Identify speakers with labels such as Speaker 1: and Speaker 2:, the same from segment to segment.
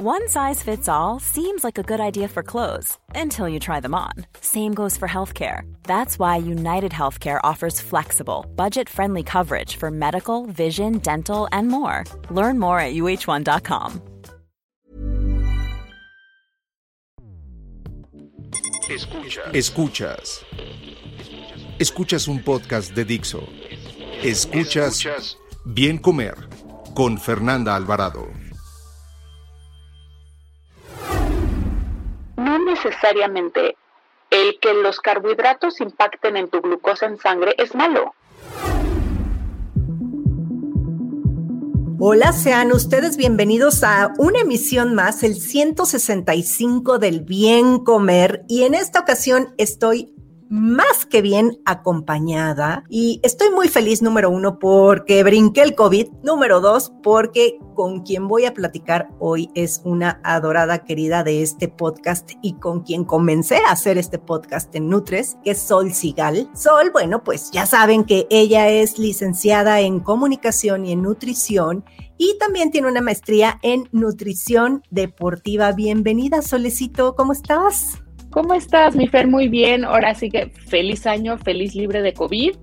Speaker 1: One size fits all seems like a good idea for clothes until you try them on. Same goes for healthcare. That's why United Healthcare offers flexible, budget friendly coverage for medical, vision, dental, and more. Learn more at uh1.com.
Speaker 2: Escuchas. Escuchas. Escuchas un podcast de Dixo. Escuchas Bien Comer con Fernanda Alvarado.
Speaker 3: Necesariamente el que los carbohidratos impacten en tu glucosa en sangre es malo.
Speaker 4: Hola, sean ustedes bienvenidos a una emisión más, el 165 del bien comer. Y en esta ocasión estoy más que bien acompañada y estoy muy feliz, número uno, porque brinqué el COVID, número dos, porque con quien voy a platicar hoy es una adorada querida de este podcast y con quien comencé a hacer este podcast en Nutres, que es Sol Sigal. Sol, bueno, pues ya saben que ella es licenciada en comunicación y en nutrición y también tiene una maestría en nutrición deportiva. Bienvenida, Solecito, ¿cómo estás?
Speaker 3: ¿Cómo estás, mi Fer? Muy bien. Ahora sí que feliz año, feliz libre de COVID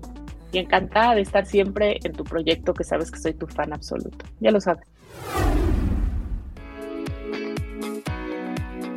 Speaker 3: y encantada de estar siempre en tu proyecto que sabes que soy tu fan absoluto. Ya lo sabes.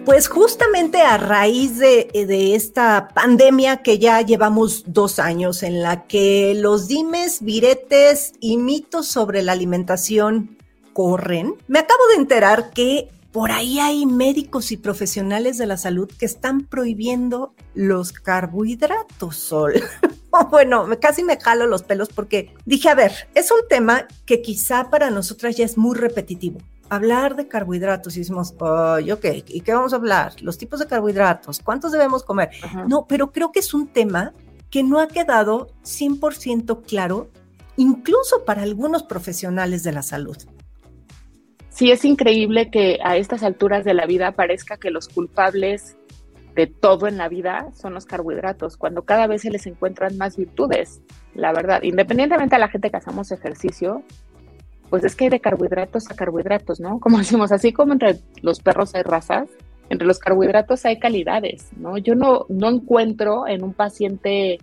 Speaker 4: Pues justamente a raíz de, de, esta pandemia que ya llevamos dos años en la que los dimes, viretes y mitos sobre la alimentación corren, me acabo de enterar que por ahí hay médicos y profesionales de la salud que están prohibiendo los carbohidratos, Sol. bueno, casi me jalo los pelos porque dije, a ver, es un tema que quizá para nosotras ya es muy repetitivo. Hablar de carbohidratos y decimos, oh, ok, ¿y qué vamos a hablar? Los tipos de carbohidratos, ¿cuántos debemos comer? No, pero creo que es un tema que no ha quedado 100% claro, incluso para algunos profesionales de la salud
Speaker 3: sí es increíble que a estas alturas de la vida parezca que los culpables de todo en la vida son los carbohidratos, cuando cada vez se les encuentran más virtudes, la verdad. Independientemente a la gente que hacemos ejercicio, pues es que hay de carbohidratos a carbohidratos, ¿no? Como decimos, así como entre los perros hay razas, entre los carbohidratos hay calidades, ¿no? Yo no, no encuentro en un paciente,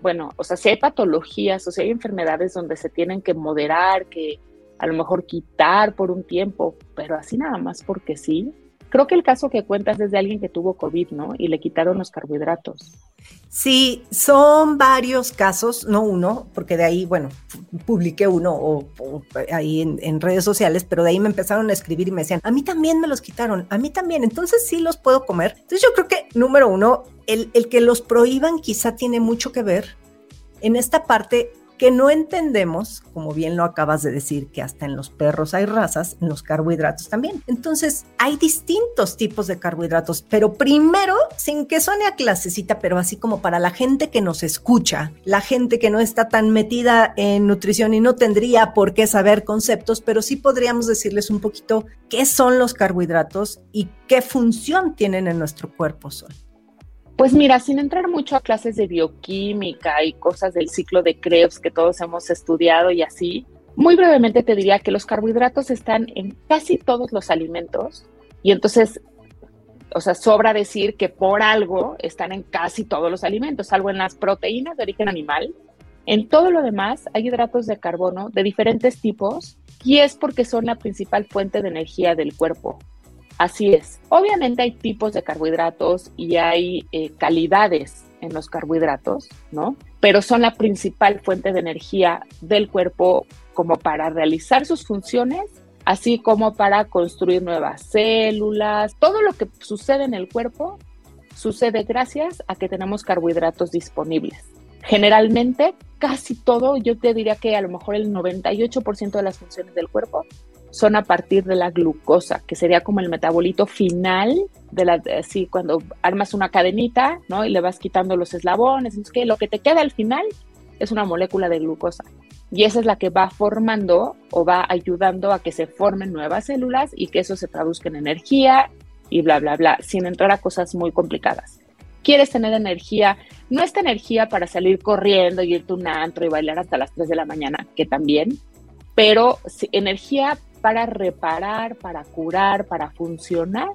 Speaker 3: bueno, o sea, si hay patologías o si hay enfermedades donde se tienen que moderar, que a lo mejor quitar por un tiempo, pero así nada más porque sí. Creo que el caso que cuentas es de alguien que tuvo COVID, ¿no? Y le quitaron los carbohidratos.
Speaker 4: Sí, son varios casos, no uno, porque de ahí, bueno, publiqué uno o, ahí en, redes sociales, pero de ahí me empezaron a escribir y me decían, a mí también me los quitaron, a mí también, entonces sí los puedo comer. Entonces yo creo que, número uno, el, el que los prohíban quizá tiene mucho que ver en esta parte que no entendemos, como bien lo acabas de decir, que hasta en los perros hay razas, en los carbohidratos también. Entonces, hay distintos tipos de carbohidratos, pero primero, sin que suene a clasecita, pero así como para la gente que nos escucha, la gente que no está tan metida en nutrición y no tendría por qué saber conceptos, pero sí podríamos decirles un poquito qué son los carbohidratos y qué función tienen en nuestro cuerpo. Sol.
Speaker 3: Pues mira, sin entrar mucho a clases de bioquímica y cosas del ciclo de Krebs que todos hemos estudiado y así, muy brevemente te diría que los carbohidratos están en casi todos los alimentos y entonces, o sea, sobra decir que por algo están en casi todos los alimentos, salvo en las proteínas de origen animal. En todo lo demás hay hidratos de carbono de diferentes tipos y es porque son la principal fuente de energía del cuerpo. Así es. Obviamente hay tipos de carbohidratos y hay eh, calidades en los carbohidratos, ¿no? Pero son la principal fuente de energía del cuerpo como para realizar sus funciones, así como para construir nuevas células. Todo lo que sucede en el cuerpo sucede gracias a que tenemos carbohidratos disponibles. Generalmente, casi todo, yo te diría que a lo mejor el 98% de las funciones del cuerpo son a partir de la glucosa, que sería como el metabolito final de la, así cuando armas una cadenita, ¿no? Y le vas quitando los eslabones, entonces que lo que te queda al final es una molécula de glucosa. Y esa es la que va formando o va ayudando a que se formen nuevas células y que eso se traduzca en energía y bla, bla, bla, sin entrar a cosas muy complicadas. Quieres tener energía, no esta energía para salir corriendo y irte a un antro y bailar hasta las 3 de la mañana, que también, pero energía para reparar, para curar, para funcionar,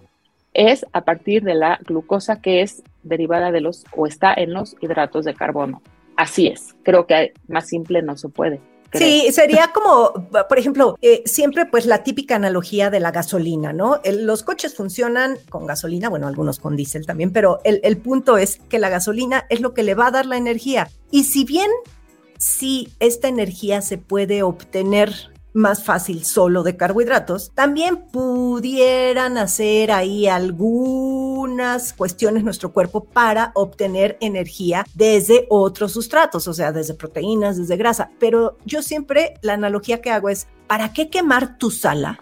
Speaker 3: es a partir de la glucosa que es derivada de los o está en los hidratos de carbono. Así es, creo que más simple no se puede.
Speaker 4: Sí, sería como, por ejemplo, eh, siempre pues la típica analogía de la gasolina, ¿no? los coches funcionan con gasolina, bueno, algunos con diésel también, pero el, el punto es que la gasolina es lo que le va a dar la energía. Y si bien si esta energía se puede obtener más fácil solo de carbohidratos, también pudieran hacer ahí algunas cuestiones nuestro cuerpo para obtener energía desde otros sustratos, o sea, desde proteínas, desde grasa. Pero yo siempre la analogía que hago es, ¿para qué quemar tu sala?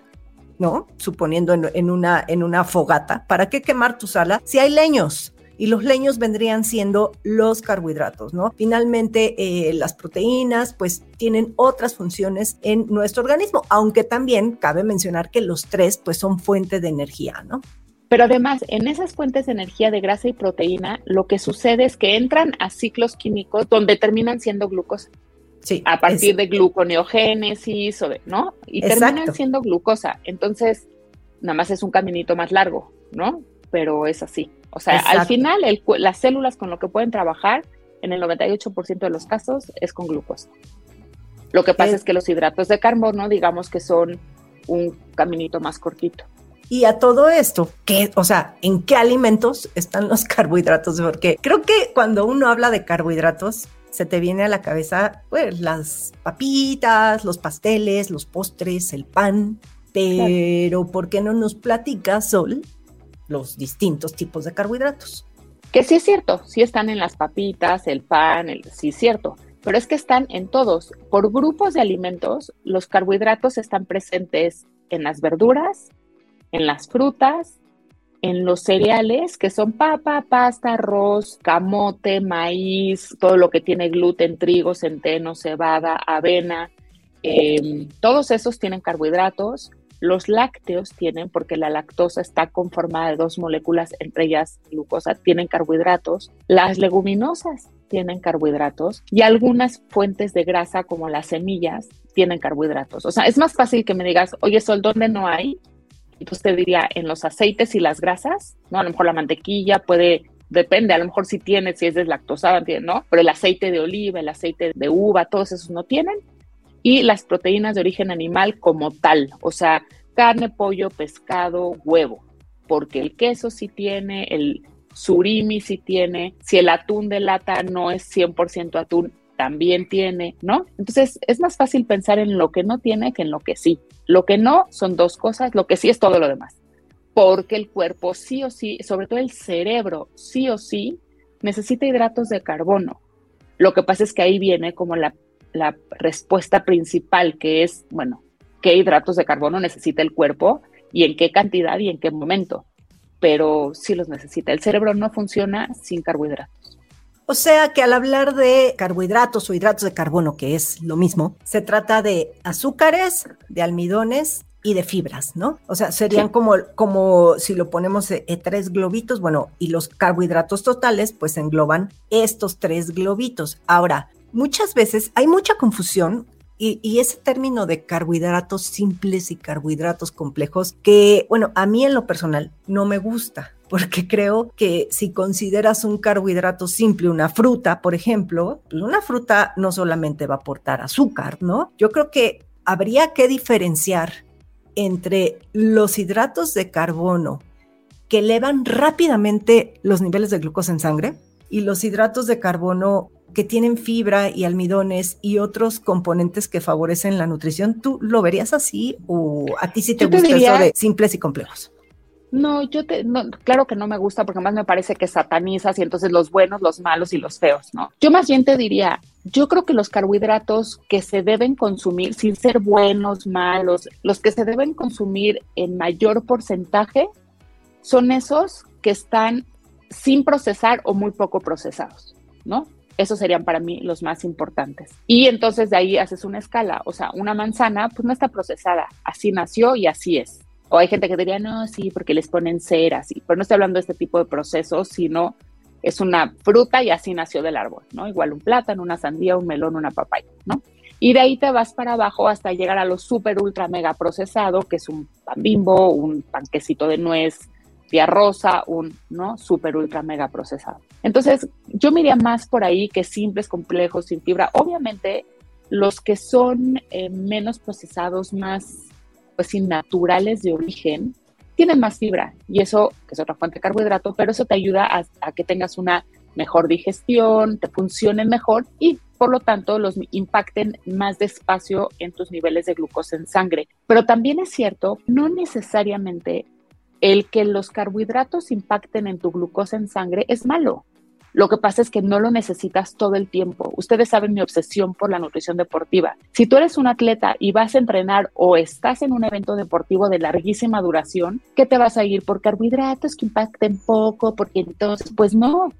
Speaker 4: ¿No? Suponiendo en, una, en una fogata, ¿para qué quemar tu sala si hay leños? Y los leños vendrían siendo los carbohidratos, ¿no? Finalmente, eh, las proteínas pues tienen otras funciones en nuestro organismo, aunque también cabe mencionar que los tres pues son fuente de energía, ¿no?
Speaker 3: Pero además, en esas fuentes de energía de grasa y proteína, lo que sucede es que entran a ciclos químicos donde terminan siendo glucosa. Sí, a partir de gluconeogénesis o de, ¿no? Y terminan siendo glucosa. Entonces, nada más es un caminito más largo, ¿no? Pero es así. O sea, al final las células con lo que pueden trabajar en el 98% de los casos es con glucosa. Lo que pasa es, que los hidratos de carbono, digamos que son un caminito más cortito.
Speaker 4: Y a todo esto, ¿qué, o sea, ¿en qué alimentos están los carbohidratos? Porque creo que cuando uno habla de carbohidratos, se te viene a la cabeza pues, las papitas, los pasteles, los postres, el pan. Pero, ¿por qué no nos platica, Sol, los distintos tipos de carbohidratos.
Speaker 3: Que sí es cierto, sí están en las papitas, el pan, el, sí es cierto, pero es que están en todos. Por grupos de alimentos, los carbohidratos están presentes en las verduras, en las frutas, en los cereales, que son papa, pasta, arroz, camote, maíz, todo lo que tiene gluten, trigo, centeno, cebada, avena, em, todos esos tienen carbohidratos. Los lácteos tienen, porque la lactosa está conformada de dos moléculas, entre ellas glucosa, tienen carbohidratos. Las leguminosas tienen carbohidratos y algunas fuentes de grasa como las semillas tienen carbohidratos. O sea, es más fácil que me digas, oye Sol, ¿dónde no hay? Y pues te diría, en los aceites y las grasas, ¿no? A lo mejor la mantequilla puede depende, a lo mejor si tiene, si es deslactosada, ¿no? Pero el aceite de oliva, el aceite de uva, todos esos no tienen y las proteínas de origen animal como tal, o sea, carne, pollo, pescado, huevo, porque el queso sí tiene, el surimi sí tiene, si el atún de lata no es 100% atún, también tiene, ¿no? Entonces es más fácil pensar en lo que no tiene que en lo que sí. Lo que no son dos cosas, lo que sí es todo lo demás. Porque el cuerpo sí o sí, sobre todo el cerebro sí o sí, necesita hidratos de carbono. Lo que pasa es que ahí viene como la la respuesta principal, que es, bueno, qué hidratos de carbono necesita el cuerpo y en qué cantidad y en qué momento. Pero sí los necesita. El cerebro no funciona sin carbohidratos.
Speaker 4: O sea que al hablar de carbohidratos o hidratos de carbono, que es lo mismo, se trata de azúcares, de almidones y de fibras, ¿no? O sea, serían como, como si lo ponemos en tres globitos, bueno, y los carbohidratos totales pues engloban estos tres globitos. Ahora, muchas veces hay mucha confusión y, ese término de carbohidratos simples y carbohidratos complejos, que, bueno, a mí en lo personal no me gusta, porque creo que si consideras un carbohidrato simple, una fruta, por ejemplo, pues una fruta no solamente va a aportar azúcar, ¿no? Yo creo que habría que diferenciar entre los hidratos de carbono que elevan rápidamente los niveles de glucosa en sangre y los hidratos de carbono que tienen fibra y almidones y otros componentes que favorecen la nutrición, ¿tú lo verías así o a ti sí te gusta eso de simples y complejos?
Speaker 3: No, yo te, claro que no me gusta porque más me parece que satanizas y entonces los buenos, los malos y los feos, ¿no? Yo más bien te diría, yo creo que los carbohidratos que se deben consumir sin ser buenos, malos, los que se deben consumir en mayor porcentaje son esos que están sin procesar o muy poco procesados, ¿no? Esos serían para mí los más importantes. Y entonces de ahí haces una escala, o sea, una manzana pues no está procesada, así nació y así es. O hay gente que diría, no, sí, porque les ponen cera, así. Pero no estoy hablando de este tipo de procesos, sino es una fruta y así nació del árbol, ¿no? Igual un plátano, una sandía, un melón, una papaya, ¿no? Y de ahí te vas para abajo hasta llegar a lo super ultra mega procesado, que es un pan bimbo, un panquecito de nuez, rosa, un no super ultra mega procesado. Entonces, yo me iría más por ahí que simples, complejos, sin fibra. Obviamente, los que son eh, menos procesados, más pues naturales de origen, tienen más fibra y eso, que es otra fuente de carbohidrato, pero eso te ayuda a, que tengas una mejor digestión, te funcionen mejor y por lo tanto los impacten más despacio en tus niveles de glucosa en sangre. Pero también es cierto, no necesariamente el que los carbohidratos impacten en tu glucosa en sangre es malo. Lo que pasa es que no lo necesitas todo el tiempo. Ustedes saben mi obsesión por la nutrición deportiva. Si tú eres un atleta y vas a entrenar o estás en un evento deportivo de larguísima duración, ¿qué te vas a ir por carbohidratos que impacten poco? Porque entonces, pues no.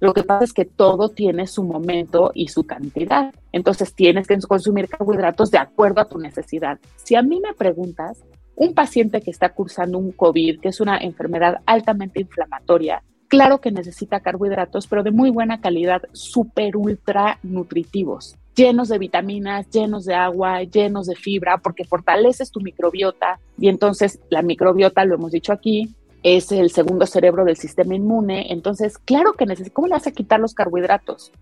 Speaker 3: Lo que pasa es que todo tiene su momento y su cantidad. Entonces tienes que consumir carbohidratos de acuerdo a tu necesidad. Si a mí me preguntas, un paciente que está cursando un COVID, que es una enfermedad altamente inflamatoria, Claro que necesita carbohidratos, pero de muy buena calidad, súper ultra nutritivos, llenos de vitaminas, llenos de agua, llenos de fibra, porque fortaleces tu microbiota y entonces la microbiota, lo hemos dicho aquí, es el segundo cerebro del sistema inmune. Entonces, claro que necesitas, ¿cómo le vas a quitar los carbohidratos?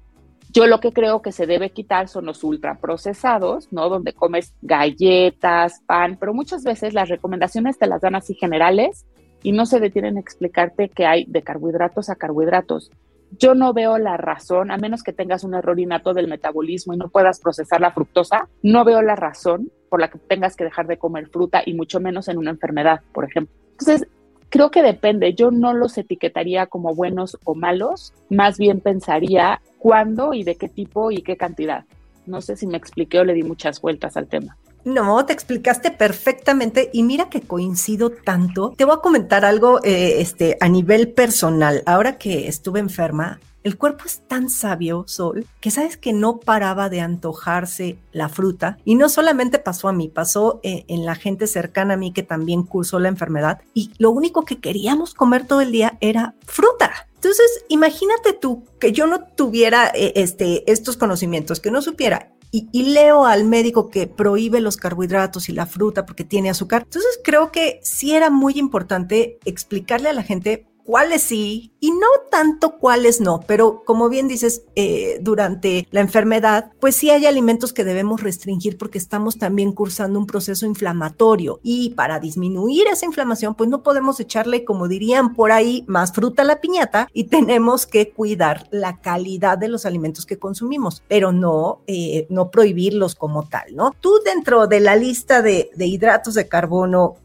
Speaker 3: Yo lo que creo que se debe quitar son los ultraprocesados, ¿no? Donde comes galletas, pan, pero muchas veces las recomendaciones te las dan así generales y no se detienen a explicarte que hay de carbohidratos a carbohidratos. Yo no veo la razón, a menos que tengas un error innato del metabolismo y no puedas procesar la fructosa, no veo la razón por la que tengas que dejar de comer fruta y mucho menos en una enfermedad, por ejemplo. Entonces, creo que depende. Yo no los etiquetaría como buenos o malos, más bien pensaría cuándo y de qué tipo y qué cantidad. No sé si me expliqué o le di muchas vueltas al tema.
Speaker 4: No, te explicaste perfectamente y mira que coincido tanto. Te voy a comentar algo eh, este, a nivel personal. Ahora que estuve enferma, el cuerpo es tan sabio, Sol, que sabes que no paraba de antojarse la fruta. Y no solamente pasó a mí, pasó eh, en la gente cercana a mí que también cursó la enfermedad. Y lo único que queríamos comer todo el día era fruta. Entonces, imagínate tú que yo no tuviera eh, este, estos conocimientos, que no supiera y, leo al médico que prohíbe los carbohidratos y la fruta porque tiene azúcar. Entonces creo que sí era muy importante explicarle a la gente cuáles sí y no tanto cuáles no, pero como bien dices, eh, durante la enfermedad, pues sí hay alimentos que debemos restringir porque estamos también cursando un proceso inflamatorio y para disminuir esa inflamación, pues no podemos echarle, como dirían por ahí, más fruta a la piñata y tenemos que cuidar la calidad de los alimentos que consumimos, pero no, eh, no prohibirlos como tal, ¿no? Tú dentro de la lista de, de hidratos de carbono,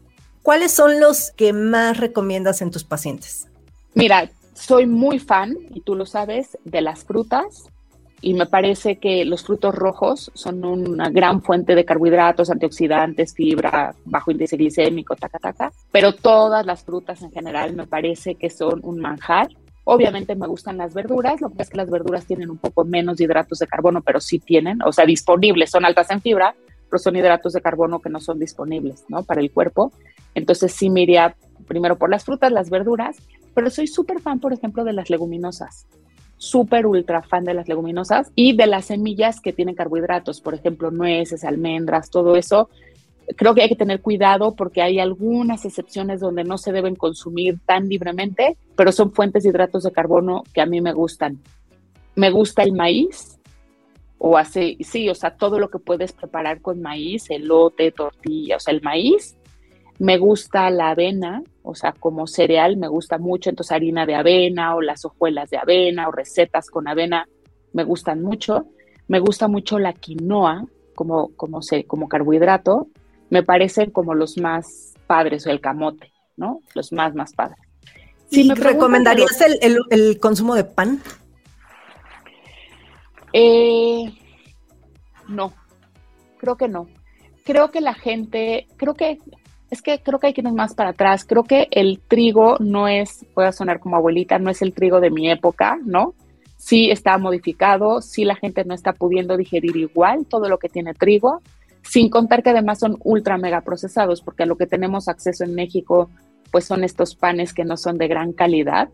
Speaker 4: ¿cuáles son los que más recomiendas en tus pacientes?
Speaker 3: Mira, soy muy fan, y tú lo sabes, de las frutas. Y me parece que los frutos rojos son una gran fuente de carbohidratos, antioxidantes, fibra, bajo índice glicémico, taca, taca. Pero todas las frutas en general me parece que son un manjar. Obviamente me gustan las verduras, lo que es que las verduras tienen un poco menos hidratos de carbono, pero sí tienen, o sea, disponibles, son altas en fibra, pero son hidratos de carbono que no son disponibles, ¿no? Para el cuerpo. Entonces sí me iría primero por las frutas, las verduras, pero soy súper fan, por ejemplo, de las leguminosas. Súper ultra fan de las leguminosas y de las semillas que tienen carbohidratos, por ejemplo, nueces, almendras, todo eso. Creo que hay que tener cuidado porque hay algunas excepciones donde no se deben consumir tan libremente, pero son fuentes de hidratos de carbono que a mí me gustan. Me gusta el maíz, o hace, sí, o sea, todo lo que puedes preparar con maíz, elote, tortilla, o sea, el maíz. Me gusta la avena, o sea, como cereal me gusta mucho, entonces harina de avena o las hojuelas de avena o recetas con avena me gustan mucho. Me gusta mucho la quinoa como, como, se, como carbohidrato, me parecen como los más padres o el camote, ¿no? Los más, más padres.
Speaker 4: ¿Y me recomendarías el, consumo de pan?
Speaker 3: Eh, no, creo que no. Creo que la gente, creo que es que creo que hay que más para atrás. Creo que el trigo no es, puede sonar como abuelita, no es el trigo de mi época, ¿no? Sí está modificado, sí la gente no está pudiendo digerir igual todo lo que tiene trigo, sin contar que además son ultra mega procesados, porque a lo que tenemos acceso en México, pues son estos panes que no son de gran calidad.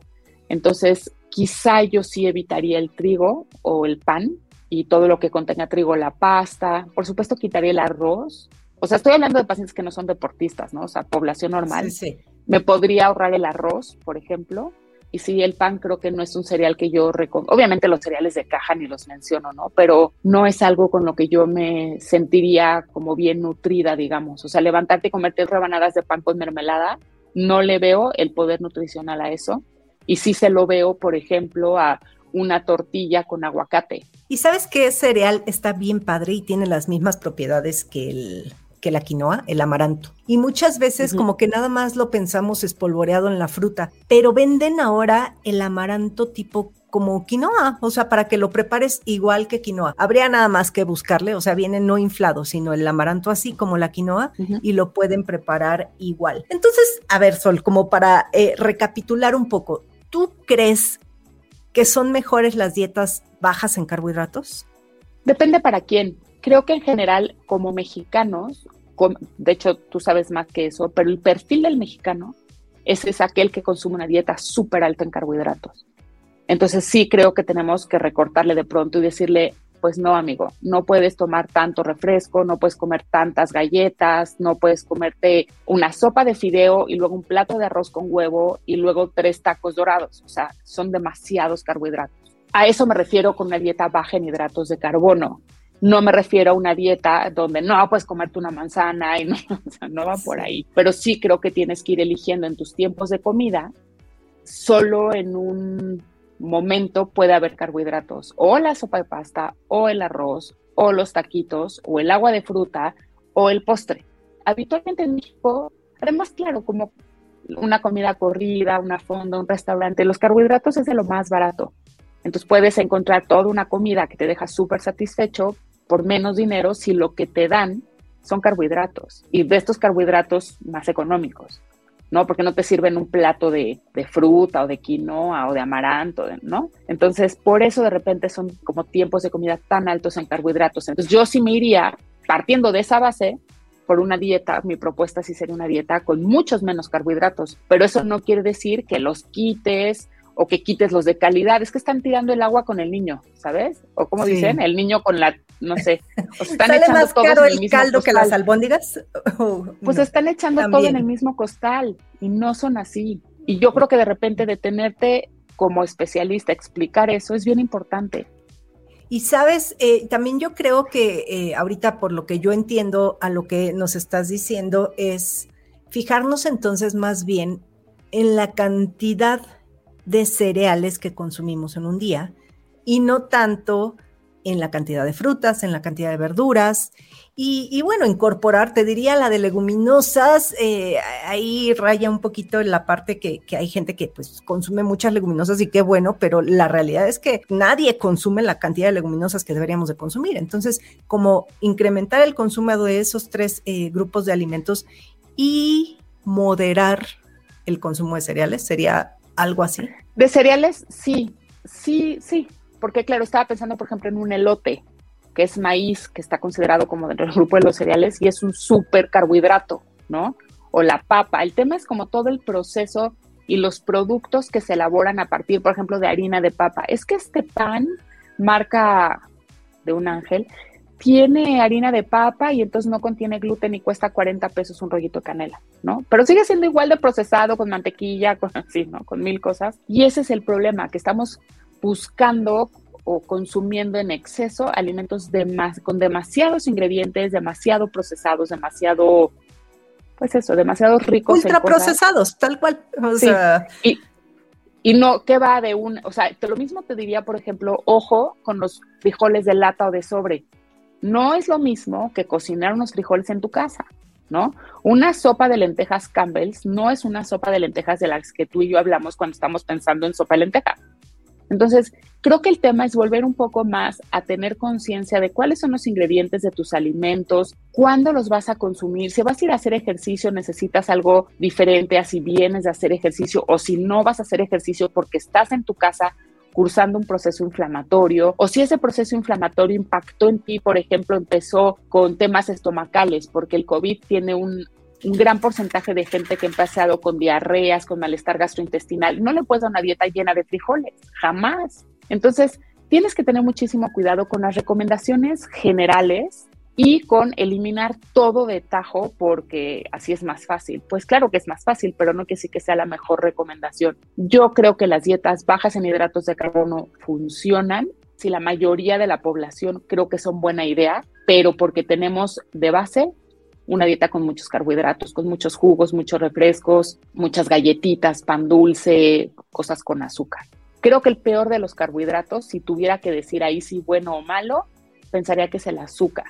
Speaker 3: Entonces, quizá yo sí evitaría el trigo o el pan y todo lo que contenga trigo, la pasta. Por supuesto, quitaría el arroz. O sea, estoy hablando de pacientes que no son deportistas, ¿no? O sea, población normal. Sí, sí. Me podría ahorrar el arroz, por ejemplo. Y sí, el pan creo que no es un cereal que yo recomiendo. Obviamente los cereales de caja ni los menciono, ¿no? Pero no es algo con lo que yo me sentiría como bien nutrida, digamos. O sea, levantarte y comerte rebanadas de pan con mermelada, no le veo el poder nutricional a eso. Y sí se lo veo, por ejemplo, a una tortilla con aguacate.
Speaker 4: ¿Y sabes qué cereal está bien padre y tiene las mismas propiedades que el que la quinoa, el amaranto. Y muchas veces como que nada más lo pensamos espolvoreado en la fruta, pero venden ahora el amaranto tipo como quinoa, o sea, para que lo prepares igual que quinoa. Habría nada más que buscarle, o sea, viene no inflado, sino el amaranto así como la quinoa y lo pueden preparar igual. Entonces, a ver, Sol, como para eh, recapitular un poco, ¿tú crees que son mejores las dietas bajas en carbohidratos?
Speaker 3: Depende para quién. Creo que en general, como mexicanos, de hecho tú sabes más que eso, pero el perfil del mexicano es, es aquel que consume una dieta súper alta en carbohidratos. Entonces sí creo que tenemos que recortarle de pronto y decirle, pues no, amigo, no puedes tomar tanto refresco, no puedes comer tantas galletas, no puedes comerte una sopa de fideo y luego un plato de arroz con huevo y luego tres tacos dorados. O sea, son demasiados carbohidratos. A eso me refiero con una dieta baja en hidratos de carbono. No me refiero a una dieta donde no puedes comerte una manzana y no, o sea, no va por ahí. Pero sí creo que tienes que ir eligiendo en tus tiempos de comida solo en un momento puede haber carbohidratos, o la sopa de pasta, o el arroz, o los taquitos, o el agua de fruta, o el postre. Habitualmente en México, además, claro, como una comida corrida, una fonda, un restaurante, los carbohidratos es de lo más barato. Entonces puedes encontrar toda una comida que te deja súper satisfecho por menos dinero si lo que te dan son carbohidratos y de estos carbohidratos más económicos. ¿no? Porque no te sirven un plato de, fruta o de quinoa o de amaranto, ¿no? Entonces, por eso de repente son como tiempos de comida tan altos en carbohidratos. Entonces, yo sí me iría partiendo de esa base por una dieta, mi propuesta sí sería una dieta con muchos menos carbohidratos, pero eso no quiere decir que los quites o que quites los de calidad, es que están tirando el agua con el niño, ¿sabes? O como dicen, el niño con la, no sé,
Speaker 4: o están ¿Sale echando más caro el, caldo que las albóndigas?
Speaker 3: pues están echando todo en el mismo costal y no son así. Y yo creo que de repente detenerte como especialista, explicar eso es bien importante.
Speaker 4: Y sabes, eh, también yo creo que eh, ahorita por lo que yo entiendo a lo que nos estás diciendo es fijarnos entonces más bien en la cantidad de cereales que consumimos en un día y no tanto en la cantidad de frutas, en la cantidad de verduras. Y, bueno, incorporar, te diría la de leguminosas, eh, ahí raya un poquito en la parte que, que, hay gente que pues consume muchas leguminosas y qué bueno, pero la realidad es que nadie consume la cantidad de leguminosas que deberíamos de consumir. Entonces, como incrementar el consumo de esos tres eh, grupos de alimentos y moderar el consumo de cereales sería algo así.
Speaker 3: De cereales, sí, sí, sí, porque claro, estaba pensando, por ejemplo, en un elote, que es maíz, que está considerado como dentro del grupo de los cereales y es un súper carbohidrato, ¿no? O la papa. El tema es como todo el proceso y los productos que se elaboran a partir, por ejemplo, de harina de papa. Es que este pan, marca de un ángel, tiene harina de papa y entonces no contiene gluten y cuesta 40 pesos un rollito de canela, ¿no? Pero sigue siendo igual de procesado con mantequilla, con así, ¿no? Con mil cosas. Y ese es el problema, que estamos buscando o consumiendo en exceso alimentos con demasiados ingredientes, demasiado procesados, demasiado, pues eso, demasiado ricos.
Speaker 4: Ultraprocesados, tal cual. O sea...
Speaker 3: y, y no, ¿qué va de un, o sea, lo mismo te diría, por ejemplo, ojo con los frijoles de lata o de sobre no es lo mismo que cocinar unos frijoles en tu casa, ¿no? Una sopa de lentejas Campbell's no es una sopa de lentejas de las que tú y yo hablamos cuando estamos pensando en sopa de lenteja. Entonces, creo que el tema es volver un poco más a tener conciencia de cuáles son los ingredientes de tus alimentos, cuándo los vas a consumir. Si vas a ir a hacer ejercicio, necesitas algo diferente a si vienes de hacer ejercicio o si no vas a hacer ejercicio porque estás en tu casa, cursando un proceso inflamatorio o si ese proceso inflamatorio impactó en ti, por ejemplo, empezó con temas estomacales, porque el COVID tiene un, gran porcentaje de gente que ha empezado con diarreas, con malestar gastrointestinal. No le puedes dar una dieta llena de frijoles, jamás. Entonces, tienes que tener muchísimo cuidado con las recomendaciones generales y con eliminar todo de tajo porque así es más fácil. Pues claro que es más fácil, pero no que sí que sea la mejor recomendación. Yo creo que las dietas bajas en hidratos de carbono funcionan. Si la mayoría de la población creo que son buena idea, pero porque tenemos de base una dieta con muchos carbohidratos, con muchos jugos, muchos refrescos, muchas galletitas, pan dulce, cosas con azúcar. Creo que el peor de los carbohidratos, si tuviera que decir ahí si bueno o malo, pensaría que es el azúcar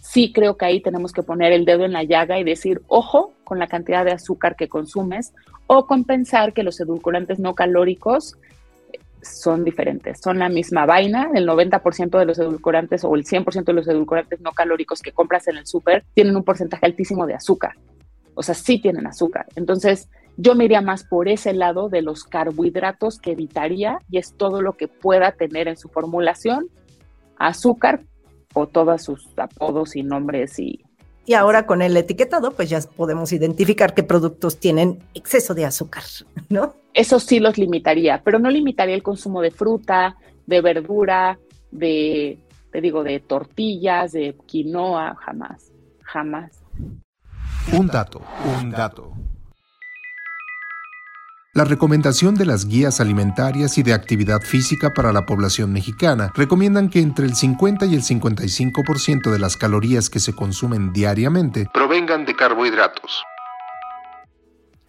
Speaker 3: sí creo que ahí tenemos que poner el dedo en la llaga y decir, ojo con la cantidad de azúcar que consumes o compensar que los edulcorantes no calóricos son diferentes, son la misma vaina, el 90% de los edulcorantes o el 100% de los edulcorantes no calóricos que compras en el súper tienen un porcentaje altísimo de azúcar, o sea, sí tienen azúcar. Entonces, yo me iría más por ese lado de los carbohidratos que evitaría y es todo lo que pueda tener en su formulación azúcar o todos sus apodos y nombres y...
Speaker 4: Y ahora con el etiquetado, pues ya podemos identificar qué productos tienen exceso de azúcar, ¿no?
Speaker 3: Eso sí los limitaría, pero no limitaría el consumo de fruta, de verdura, de, te digo, de tortillas, de quinoa, jamás, jamás.
Speaker 2: Un dato, un dato. La recomendación de las guías alimentarias y de actividad física para la población mexicana recomiendan que entre el 50 y el 55% de las calorías que se consumen diariamente provengan de carbohidratos.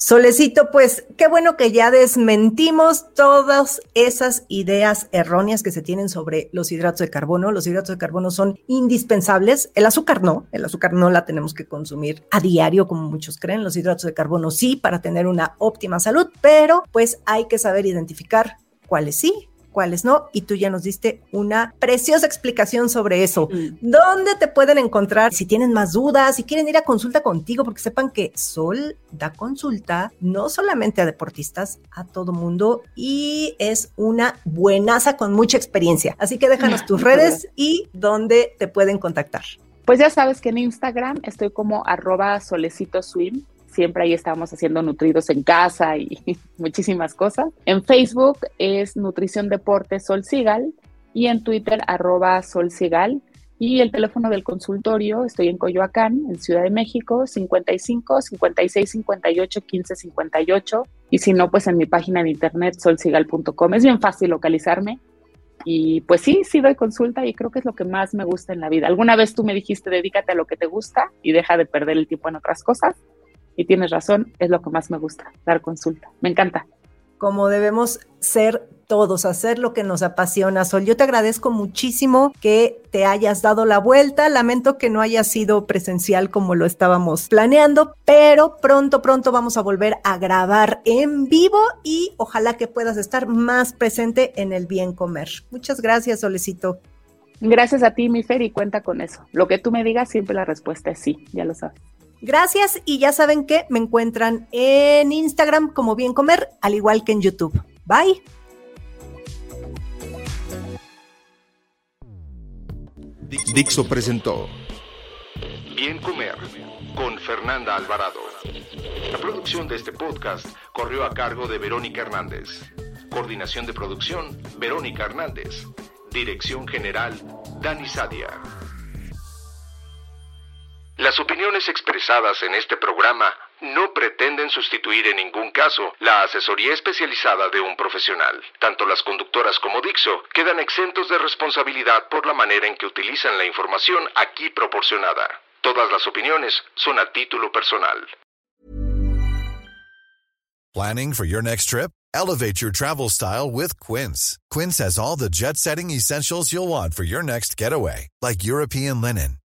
Speaker 4: Solecito, pues qué bueno que ya desmentimos todas esas ideas erróneas que se tienen sobre los hidratos de carbono. Los hidratos de carbono son indispensables. El azúcar no, el azúcar no la tenemos que consumir a diario como muchos creen. Los hidratos de carbono sí para tener una óptima salud, pero pues hay que saber identificar cuáles sí cuáles no, y tú ya nos diste una preciosa explicación sobre eso. Mm. ¿Dónde te pueden encontrar si tienen más dudas, si quieren ir a consulta contigo? Porque sepan que Sol da consulta no solamente a deportistas, a todo mundo, y es una buenaza con mucha experiencia. Así que déjanos tus redes y dónde te pueden contactar.
Speaker 3: Pues ya sabes que en Instagram estoy como arroba solecitoswim siempre ahí estamos haciendo nutridos en casa y muchísimas cosas. En Facebook es Nutrición Deporte Sol Sigal y en Twitter arroba Sol Sigal. Y el teléfono del consultorio, estoy en Coyoacán, en Ciudad de México, 55 56 58 15 58. Y si no, pues en mi página de internet solsigal.com. Es bien fácil localizarme. Y pues sí, sí doy consulta y creo que es lo que más me gusta en la vida. Alguna vez tú me dijiste, dedícate a lo que te gusta y deja de perder el tiempo en otras cosas. Y tienes razón, es lo que más me gusta, dar consulta. Me encanta.
Speaker 4: Como debemos ser todos, hacer lo que nos apasiona. Sol, yo te agradezco muchísimo que te hayas dado la vuelta. Lamento que no haya sido presencial como lo estábamos planeando, pero pronto, pronto vamos a volver a grabar en vivo y ojalá que puedas estar más presente en el bien comer. Muchas gracias, Solecito.
Speaker 3: Gracias a ti, mi Fer, y cuenta con eso. Lo que tú me digas, siempre la respuesta es sí, ya lo sabes.
Speaker 4: Gracias y ya saben que me encuentran en Instagram como Bien Comer, al igual que en YouTube. Bye.
Speaker 2: Dixo presentó Bien Comer con Fernanda Alvarado. La producción de este podcast corrió a cargo de Verónica Hernández. Coordinación de producción, Verónica Hernández. Dirección General, Dani Sadia. Las opiniones expresadas en este programa no pretenden sustituir en ningún caso la asesoría especializada de un profesional. Tanto las conductoras como Dixo quedan exentos de responsabilidad por la manera en que utilizan la información aquí proporcionada. Todas las opiniones son a título personal.
Speaker 5: Planning for your next trip? Elevate your travel style with Quince. Quince has all the jet-setting essentials you'll want for your next getaway, like European linen